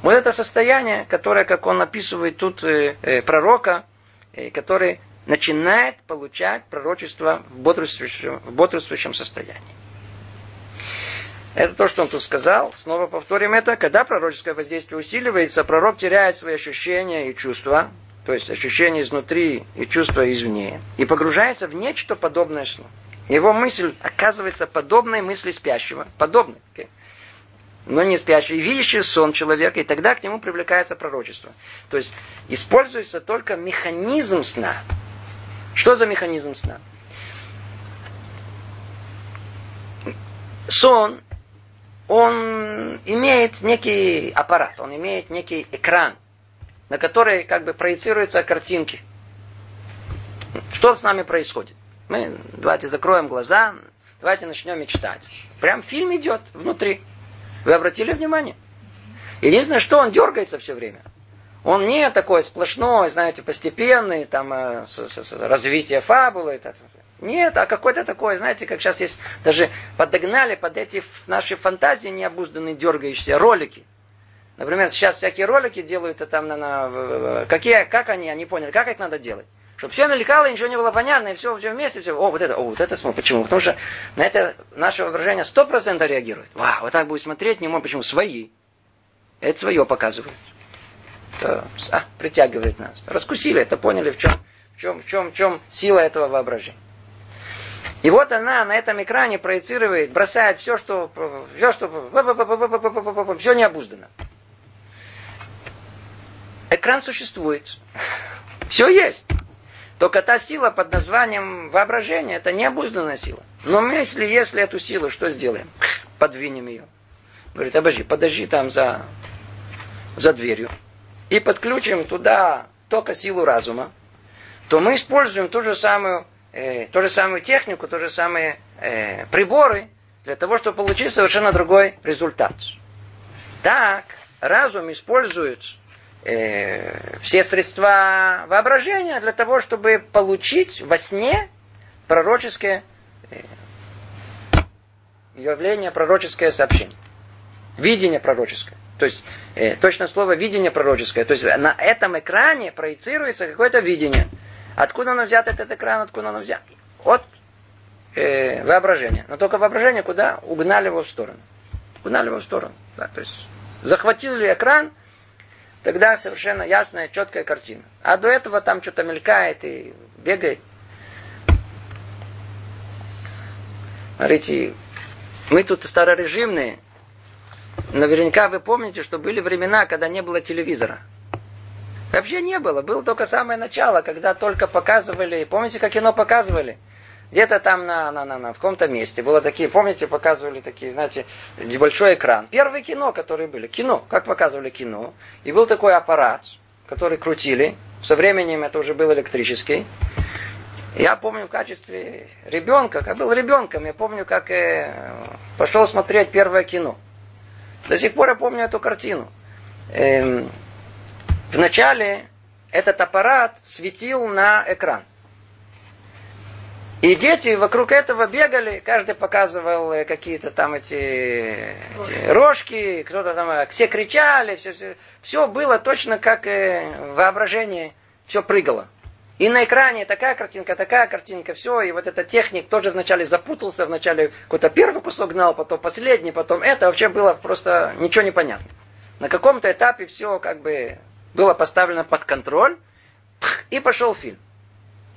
Вот это состояние, которое, как он описывает тут э, э, пророка, э, который начинает получать пророчество в бодрствующем, в бодрствующем состоянии. Это то, что он тут сказал. Снова повторим это. Когда пророческое воздействие усиливается, пророк теряет свои ощущения и чувства, то есть ощущения изнутри и чувства извне, и погружается в нечто подобное сну. Его мысль оказывается подобной мысли спящего. Подобной. Но не спящий, видящий сон человека, и тогда к нему привлекается пророчество. То есть используется только механизм сна. Что за механизм сна? Сон, он имеет некий аппарат, он имеет некий экран, на который как бы проецируются картинки. Что с нами происходит? Мы давайте закроем глаза, давайте начнем мечтать. Прям фильм идет внутри. Вы обратили внимание? Единственное, что он дергается все время. Он не такой сплошной, знаете, постепенный, там, э, развитие фабулы. Так, нет, а какой-то такой, знаете, как сейчас есть, даже подогнали под эти наши фантазии необузданные дергающиеся ролики. Например, сейчас всякие ролики делают, там, на, на, какие, как они, они поняли, как их надо делать. Чтобы все мелькало, ничего не было понятно, и все, все вместе, все. О, вот это, о, вот это смотри. Почему? Потому что на это наше воображение сто процентов реагирует. Вау, вот так будет смотреть, не может. Почему? Свои. Это свое показывает. Это, а, притягивает нас. Раскусили это, поняли, в чем, в чем, в чем, в чем сила этого воображения. И вот она на этом экране проецирует, бросает все, что, все, что, все необуздано. Экран существует. Все есть. Только та сила под названием воображение, это необузданная сила. Но если, если эту силу, что сделаем? Подвинем ее. Говорит, обожди, подожди там за, за дверью. И подключим туда только силу разума. То мы используем ту же самую, э, ту же самую технику, ту же самые э, приборы для того, чтобы получить совершенно другой результат. Так, разум использует э, все средства воображения для того, чтобы получить во сне пророческое э, явление, пророческое сообщение. Видение пророческое. То есть, э, точно слово видение пророческое. То есть, на этом экране проецируется какое-то видение. Откуда оно взято, этот экран, откуда оно взято? От э, воображения. Но только воображение куда? Угнали его в сторону. Угнали его в сторону. Да, то есть, захватили экран, тогда совершенно ясная, четкая картина. А до этого там что-то мелькает и бегает. Смотрите, мы тут старорежимные. Наверняка вы помните, что были времена, когда не было телевизора. Вообще не было. Было только самое начало, когда только показывали. Помните, как кино показывали? Где-то там на, на, на, на, в каком-то месте было такие, помните, показывали такие, знаете, небольшой экран. Первые кино, которые были. Кино, как показывали кино. И был такой аппарат, который крутили. Со временем это уже был электрический. Я помню в качестве ребенка, как был ребенком, я помню, как э, пошел смотреть первое кино. До сих пор я помню эту картину. эм, вначале этот аппарат светил на экран. И дети вокруг этого бегали, каждый показывал э, какие-то там эти, эти рожки, кто-то там, э, все кричали, все, все, все было точно как э, воображение, все прыгало. И на экране такая картинка, такая картинка, все, и вот этот техник тоже вначале запутался, вначале какой-то первый кусок гнал, потом последний, потом это, вообще было просто ничего не понятно. На каком-то этапе все как бы было поставлено под контроль, и пошел фильм.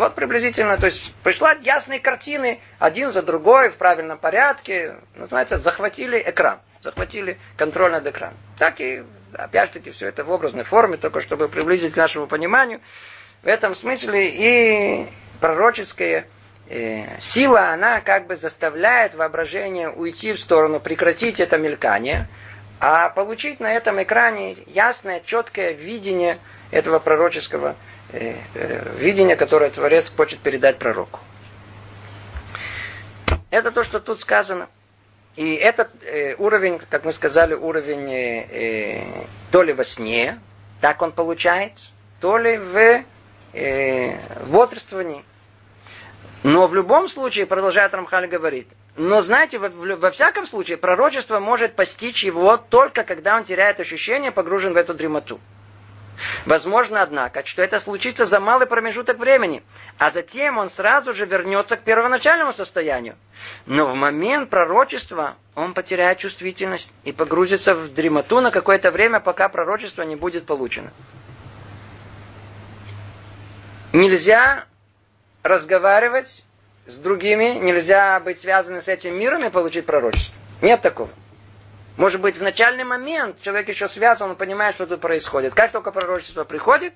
Вот приблизительно, то есть пришла ясные картины, один за другой, в правильном порядке. Называется, захватили экран, захватили контроль над экраном. Так и, опять-таки, все это в образной форме, только чтобы приблизить к нашему пониманию. В этом смысле и пророческая э, сила, она как бы заставляет воображение уйти в сторону, прекратить это мелькание, а получить на этом экране ясное, четкое видение этого пророческого видение, которое Творец хочет передать пророку. Это то, что тут сказано. И этот э, уровень, как мы сказали, уровень э, э, то ли во сне, так он получает, то ли в э, бодрствовании. Но в любом случае, продолжает Рамхаль говорит, но знаете, во, во всяком случае, пророчество может постичь его только когда он теряет ощущение, погружен в эту дремоту. Возможно, однако, что это случится за малый промежуток времени, а затем он сразу же вернется к первоначальному состоянию. Но в момент пророчества он потеряет чувствительность и погрузится в дремоту на какое-то время, пока пророчество не будет получено. Нельзя разговаривать с другими, нельзя быть связанным с этим миром и получить пророчество. Нет такого. Может быть, в начальный момент человек еще связан, он понимает, что тут происходит. Как только пророчество приходит,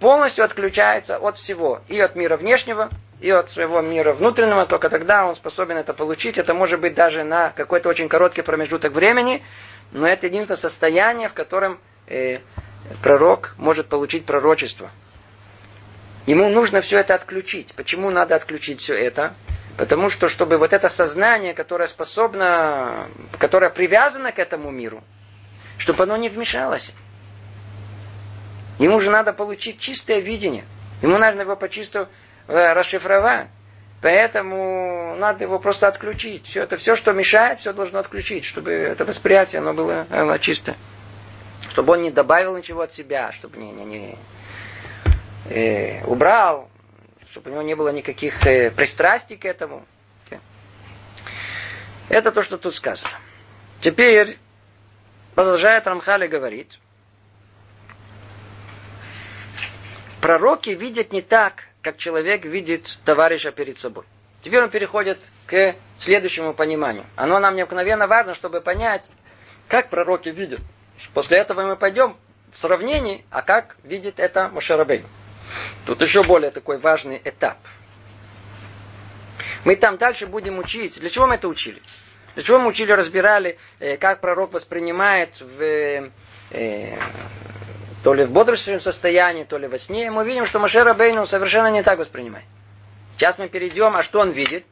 полностью отключается от всего. И от мира внешнего, и от своего мира внутреннего. Только тогда он способен это получить. Это может быть даже на какой-то очень короткий промежуток времени. Но это единственное состояние, в котором э, пророк может получить пророчество. Ему нужно все это отключить. Почему надо отключить все это? Потому что, чтобы вот это сознание, которое способно, которое привязано к этому миру, чтобы оно не вмешалось. Ему же надо получить чистое видение. Ему надо его почисто э, расшифровать. Поэтому надо его просто отключить. Все это, все, что мешает, все должно отключить, чтобы это восприятие оно было, оно чистое. Чтобы он не добавил ничего от себя, чтобы не, не, не э, убрал, чтобы у него не было никаких э, пристрастий к этому. Это то, что тут сказано. Теперь продолжает Рамхали говорит, пророки видят не так, как человек видит товарища перед собой. Теперь он переходит к следующему пониманию. Оно нам необыкновенно важно, чтобы понять, как пророки видят. После этого мы пойдем в сравнении, а как видит это Мошерабейн. Тут еще более такой важный этап. Мы там дальше будем учить. Для чего мы это учили? Для чего мы учили, разбирали, э, как пророк воспринимает в, э, то ли в бодрствующем состоянии, то ли во сне. Мы видим, что Машера Бейну совершенно не так воспринимает. Сейчас мы перейдем, а что он видит?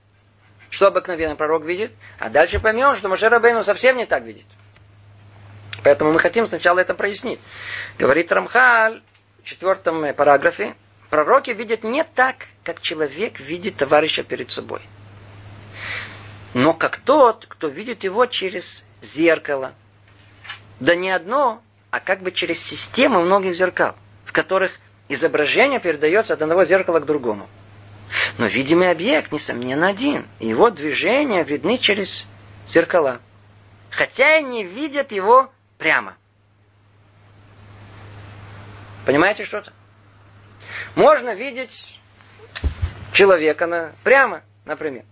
Что обыкновенный пророк видит? А дальше поймем, что Машера Бейну совсем не так видит. Поэтому мы хотим сначала это прояснить. Говорит Рамхаль, четвертом параграфе, пророки видят не так, как человек видит товарища перед собой. Но как тот, кто видит его через зеркало. Да не одно, а как бы через систему многих зеркал, в которых изображение передается от одного зеркала к другому. Но видимый объект, несомненно, один. Его движения видны через зеркала. Хотя и не видят его прямо. Понимаете что-то? Можно видеть человека на, прямо, например.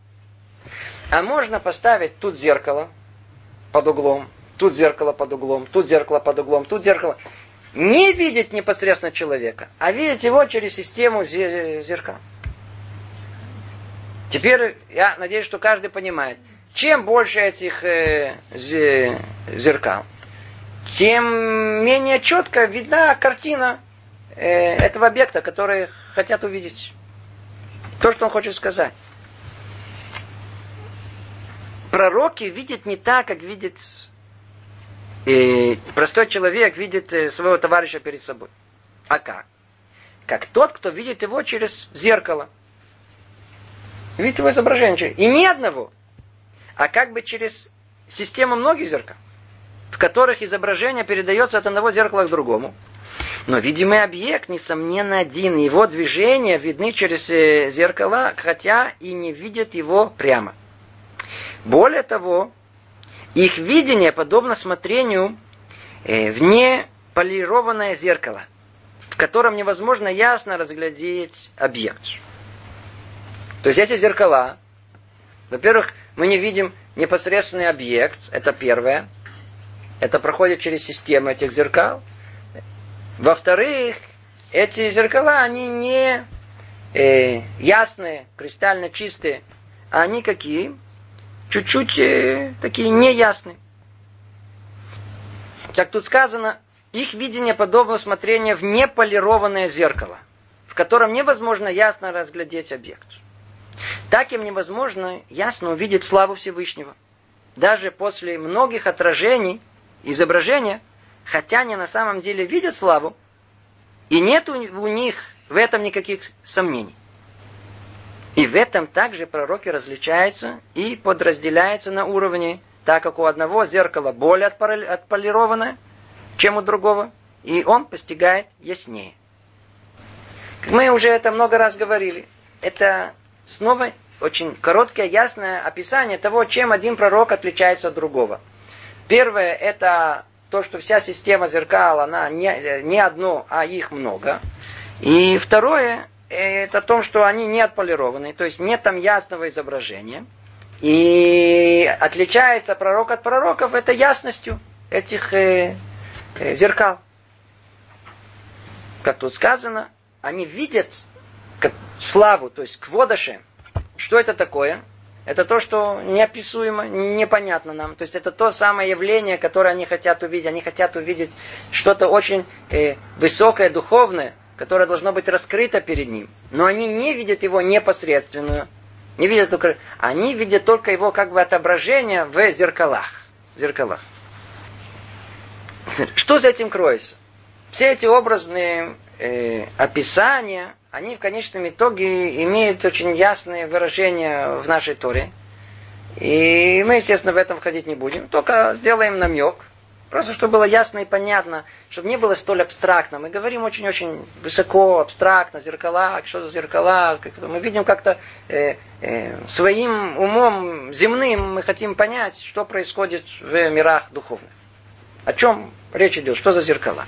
А можно поставить тут зеркало под углом, тут зеркало под углом, тут зеркало под углом, тут зеркало. Не видеть непосредственно человека, а видеть его через систему зеркал. Теперь я надеюсь, что каждый понимает, чем больше этих э, зеркал, тем менее четко видна картина э, этого объекта, который хотят увидеть. То, что он хочет сказать. Пророки видят не так, как видит И простой человек видит э, своего товарища перед собой. А как? Как тот, кто видит его через зеркало. Видит его изображение. И ни одного. А как бы через систему многих зеркал, в которых изображение передается от одного зеркала к другому. Но видимый объект, несомненно, один. Его движения видны через э, зеркала, хотя и не видят его прямо. Более того, их видение подобно смотрению э, в неполированное зеркало, в котором невозможно ясно разглядеть объект. То есть эти зеркала, во-первых, мы не видим непосредственный объект, это первое. Это проходит через систему этих зеркал. Во-вторых, эти зеркала, они не э, ясные, кристально чистые, а они какие? чуть-чуть э, такие неясные. Как тут сказано, их видение подобно смотрению в неполированное зеркало, в котором невозможно ясно разглядеть объект. Так им невозможно ясно увидеть славу Всевышнего. Даже после многих отражений изображения, хотя они на самом деле видят славу, и нет у них в этом никаких сомнений. И в этом также пророки различаются и подразделяются на уровне, так как у одного зеркало более отполированное, чем у другого, и он постигает яснее. Мы уже это много раз говорили. Это снова очень короткое, ясное описание того, чем один пророк отличается от другого. Первое – это то, что вся система зеркал, она не, не одно, а их много. И второе это о том, что они не отполированы, то есть нет там ясного изображения. И отличается пророк от пророков это ясностью этих э, э, зеркал. Как тут сказано, они видят славу, то есть кводашем. Что это такое? Это то, что неописуемо, непонятно нам. То есть это то самое явление, которое они хотят увидеть. Они хотят увидеть что-то очень э, высокое, духовное, которое должно быть раскрыто перед ним. Но они не видят его непосредственную, не видят только, они видят только его как бы отображение в зеркалах. В зеркалах. (laughs) Что за этим кроется? Все эти образные э, описания, они в конечном итоге имеют очень ясные выражения в нашей Торе. И мы, естественно, в этом входить не будем, только сделаем намек – Просто чтобы было ясно и понятно, чтобы не было столь абстрактно. Мы говорим очень-очень высоко, абстрактно, зеркала, что за зеркала. Мы видим как-то э, э, своим умом земным мы хотим понять, что происходит в мирах духовных. О чем речь идет, что за зеркала.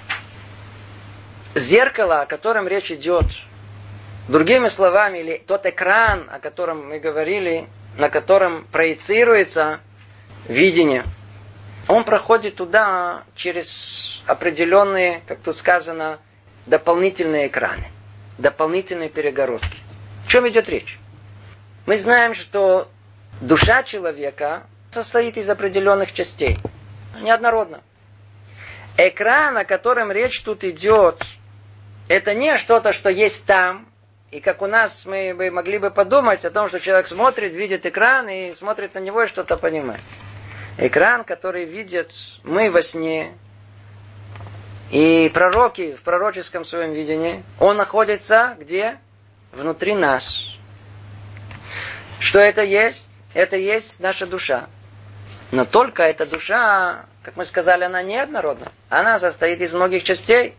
Зеркало, о котором речь идет, другими словами, или тот экран, о котором мы говорили, на котором проецируется видение – он проходит туда через определенные, как тут сказано, дополнительные экраны, дополнительные перегородки. О чем идет речь? Мы знаем, что душа человека состоит из определенных частей, неоднородно. Экран, о котором речь тут идет, это не что-то, что есть там, и как у нас мы бы могли бы подумать о том, что человек смотрит, видит экран и смотрит на него и что-то понимает экран, который видят мы во сне, и пророки в пророческом своем видении, он находится где? Внутри нас. Что это есть? Это есть наша душа. Но только эта душа, как мы сказали, она неоднородна. Она состоит из многих частей.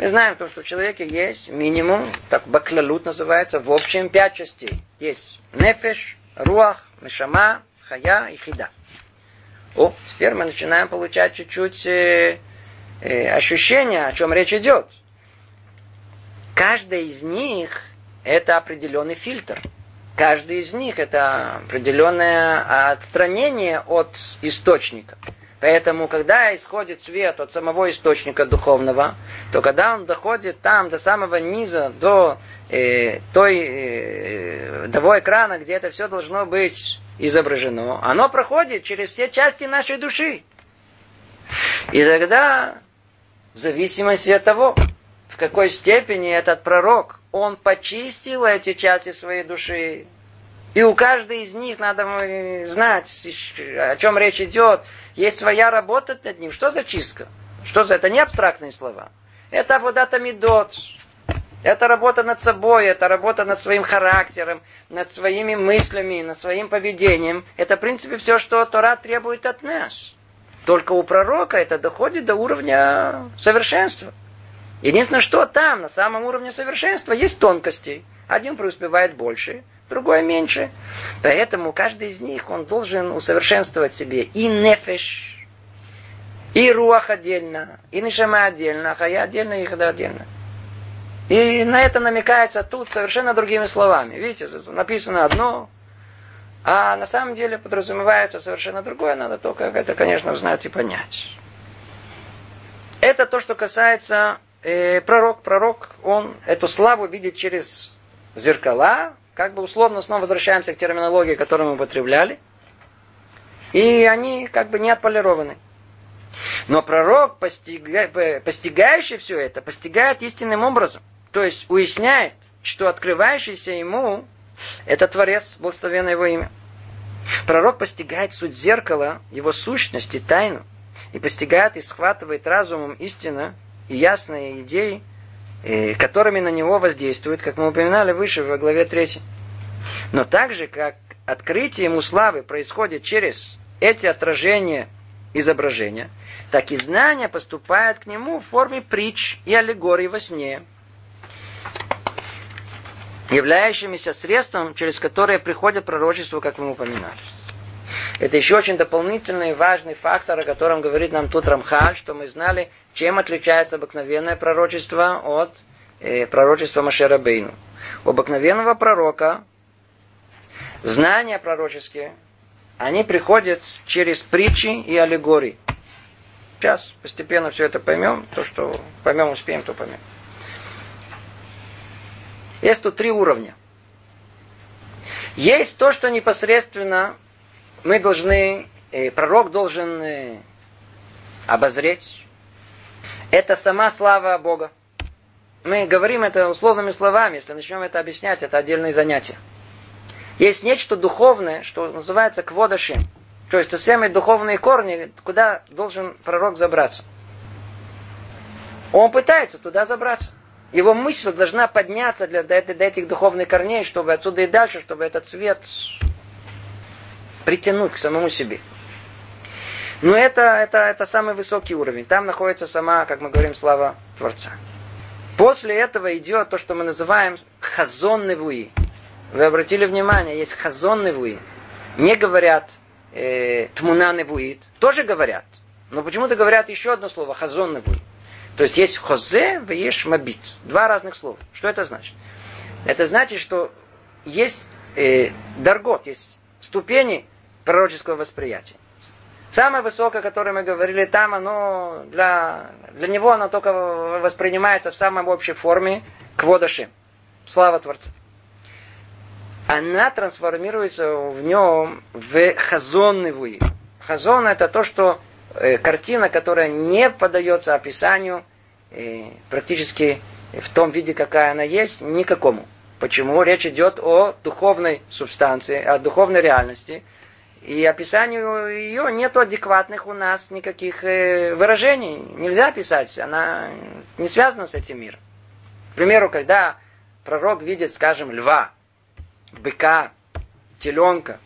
Мы знаем, то, что в человеке есть минимум, так баклалут называется, в общем пять частей. Есть нефеш, руах, мешама, хая и хида. О, теперь мы начинаем получать чуть-чуть э, э, ощущение, о чем речь идет. Каждая из них это определенный фильтр. Каждый из них это определенное отстранение от источника. Поэтому, когда исходит свет от самого источника духовного, то когда он доходит там до самого низа, до э, той, э, того экрана, где это все должно быть изображено, оно проходит через все части нашей души. И тогда, в зависимости от того, в какой степени этот пророк, он почистил эти части своей души, И у каждой из них надо знать, о чем речь идет. Есть своя работа над ним. Что за чистка? Что за это? Не абстрактные слова. Это водата медот. Это работа над собой, это работа над своим характером, над своими мыслями, над своим поведением. Это, в принципе, все, что Тора требует от нас. Только у пророка это доходит до уровня совершенства. Единственное, что там, на самом уровне совершенства, есть тонкости. Один преуспевает больше, другой меньше. Поэтому каждый из них, он должен усовершенствовать себе и нефеш, и руах отдельно, и нишама отдельно, а я отдельно, и хада отдельно. И на это намекается тут совершенно другими словами. Видите, написано одно, а на самом деле подразумевается совершенно другое, надо только это, конечно, знать и понять. Это то, что касается э, пророк. Пророк, он эту славу видит через зеркала, как бы условно снова возвращаемся к терминологии, которую мы употребляли. И они как бы не отполированы. Но пророк, постига... постигающий все это, постигает истинным образом. То есть уясняет, что открывающийся ему это Творец, благословенное его имя. Пророк постигает суть зеркала, его сущность и тайну, и постигает и схватывает разумом истину и ясные идеи, э, которыми на него воздействуют, как мы упоминали выше в главе 3. Но так же, как открытие ему славы происходит через эти отражения изображения, так и знания поступают к нему в форме притч и аллегорий во сне – являющимися средством, через которое приходит пророчество, как мы упоминали. Это еще очень дополнительный важный фактор, о котором говорит нам тут Рамхаль, что мы знали, чем отличается обыкновенное пророчество от э, пророчества Машера Бейну. У обыкновенного пророка знания пророческие, они приходят через притчи и аллегории. Сейчас постепенно все это поймем. То, что поймем, успеем, то поймем. Есть тут три уровня. Есть то, что непосредственно мы должны, э, пророк должен э, обозреть. Это сама слава Бога. Мы говорим это условными словами, если начнем это объяснять, это отдельное занятие. Есть нечто духовное, что называется кводашим. То есть, это самые духовные корни, куда должен пророк забраться. Он пытается туда забраться. Его мысль должна подняться для, до, до этих духовных корней, чтобы отсюда и дальше, чтобы этот свет притянуть к самому себе. Но это, это, это самый высокий уровень. Там находится сама, как мы говорим, слава Творца. После этого идет то, что мы называем хазон невуи. Вы обратили внимание, есть хазон невуи. Не говорят э, тмуна невуит. Тоже говорят. Но почему-то говорят еще одно слово, хазон невуи. То есть есть хозе, есть мабит. Два разных слова. Что это значит? Это значит, что есть э, даргот, есть ступени пророческого восприятия. Самое высокое, о котором мы говорили там, оно для, для него оно только воспринимается в самой общей форме кводаши. Слава Творца. Она трансформируется в нем в хазонный Хазон это то, что Э, картина, которая не поддается описанию э, практически в том виде, какая она есть, никакому. Почему? Речь идет о духовной субстанции, о духовной реальности. И описанию ее нет адекватных у нас никаких э, выражений. Нельзя описать, она не связана с этим миром. К примеру, когда пророк видит, скажем, льва, быка, теленка,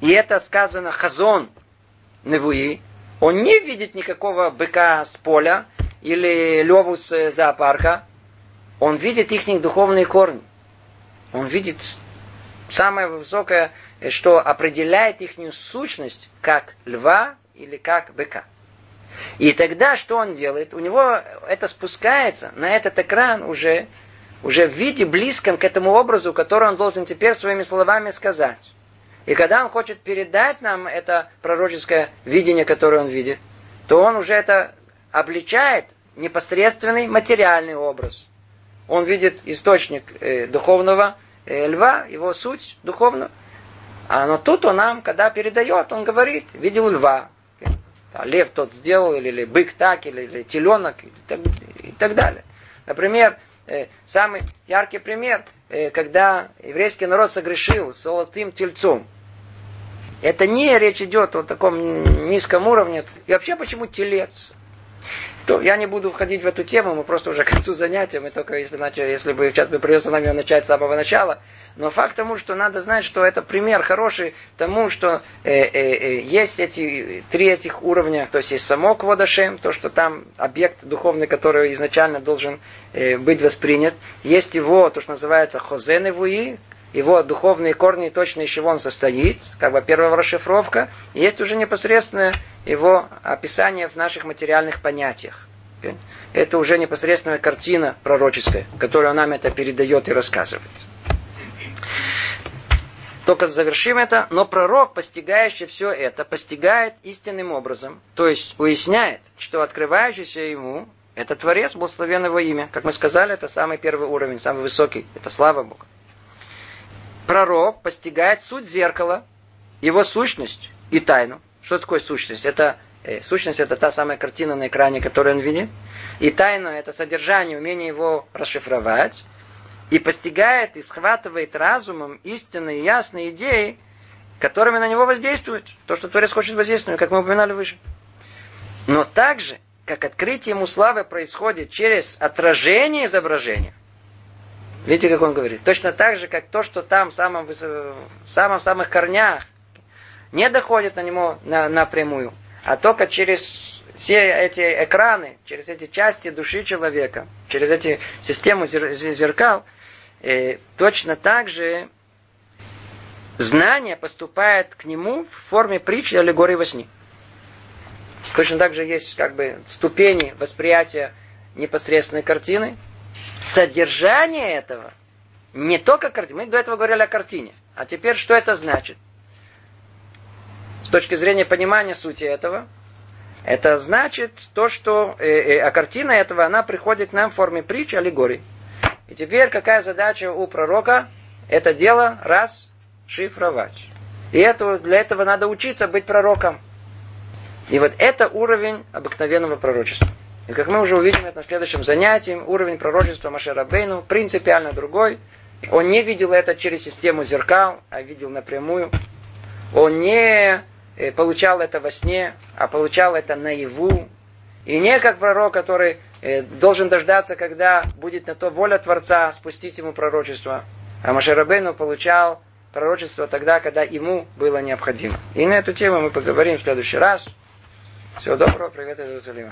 и это сказано хазон – Невуи, он не видит никакого быка с поля или леву с зоопарка. Он видит их духовные корни. Он видит самое высокое, что определяет их сущность как льва или как быка. И тогда что он делает? У него это спускается на этот экран уже, уже в виде близком к этому образу, который он должен теперь своими словами сказать. И когда он хочет передать нам это пророческое видение, которое он видит, то он уже это обличает непосредственный материальный образ. Он видит источник э, духовного э, льва, его суть духовную. А но тут он нам, когда передает, он говорит, видел льва. А лев тот сделал, или, или бык так, или, или теленок, и так, и так далее. Например, э, самый яркий пример, э, когда еврейский народ согрешил золотым тельцом, это не речь идет о таком низком уровне. И вообще, почему телец? То я не буду входить в эту тему, мы просто уже к концу занятия, мы только если, начали, если бы сейчас бы придется нам ее начать с самого начала. Но факт тому, что надо знать, что это пример хороший тому, что э, э, э, есть эти три этих уровня, то есть есть само Кводашем, то, что там объект духовный, который изначально должен э, быть воспринят. Есть его, то, что называется Хозеневуи, его духовные корни, точно из чего он состоит, как бы первая расшифровка, есть уже непосредственное его описание в наших материальных понятиях. Это уже непосредственная картина пророческая, которая нам это передает и рассказывает. Только завершим это, но пророк, постигающий все это, постигает истинным образом, то есть уясняет, что открывающийся ему это Творец, благословенного имя. Как мы сказали, это самый первый уровень, самый высокий. Это слава Богу. Пророк постигает суть зеркала, его сущность и тайну. Что такое сущность? Это э, сущность это та самая картина на экране, которую он видит. И тайна это содержание, умение его расшифровать и постигает и схватывает разумом истинные ясные идеи, которыми на него воздействуют. То, что Творец хочет воздействовать, как мы упоминали выше. Но также, как открытие ему славы происходит через отражение изображения, видите, как он говорит, точно так же, как то, что там в самом, в самом самых корнях не доходит на него на, напрямую, а только через все эти экраны, через эти части души человека, через эти системы зеркал, э, точно так же знание поступает к нему в форме притчи аллегории во сне. Точно так же есть как бы ступени восприятия непосредственной картины. Содержание этого не только картина. Мы до этого говорили о картине. А теперь что это значит? С точки зрения понимания сути этого, это значит то, что э, э, а картина этого, она приходит к нам в форме притчи, аллегории. И теперь какая задача у пророка? Это дело расшифровать. И это, для этого надо учиться быть пророком. И вот это уровень обыкновенного пророчества. И как мы уже увидим это на следующем занятии, уровень пророчества Машерабейну принципиально другой. Он не видел это через систему зеркал, а видел напрямую. Он не э, получал это во сне, а получал это наяву. И не как пророк, который Э, должен дождаться, когда будет на то воля Творца спустить ему пророчество. А Машарабейну получал пророчество тогда, когда ему было необходимо. И на эту тему мы поговорим в следующий раз. Всего доброго, привет из Иерусалима.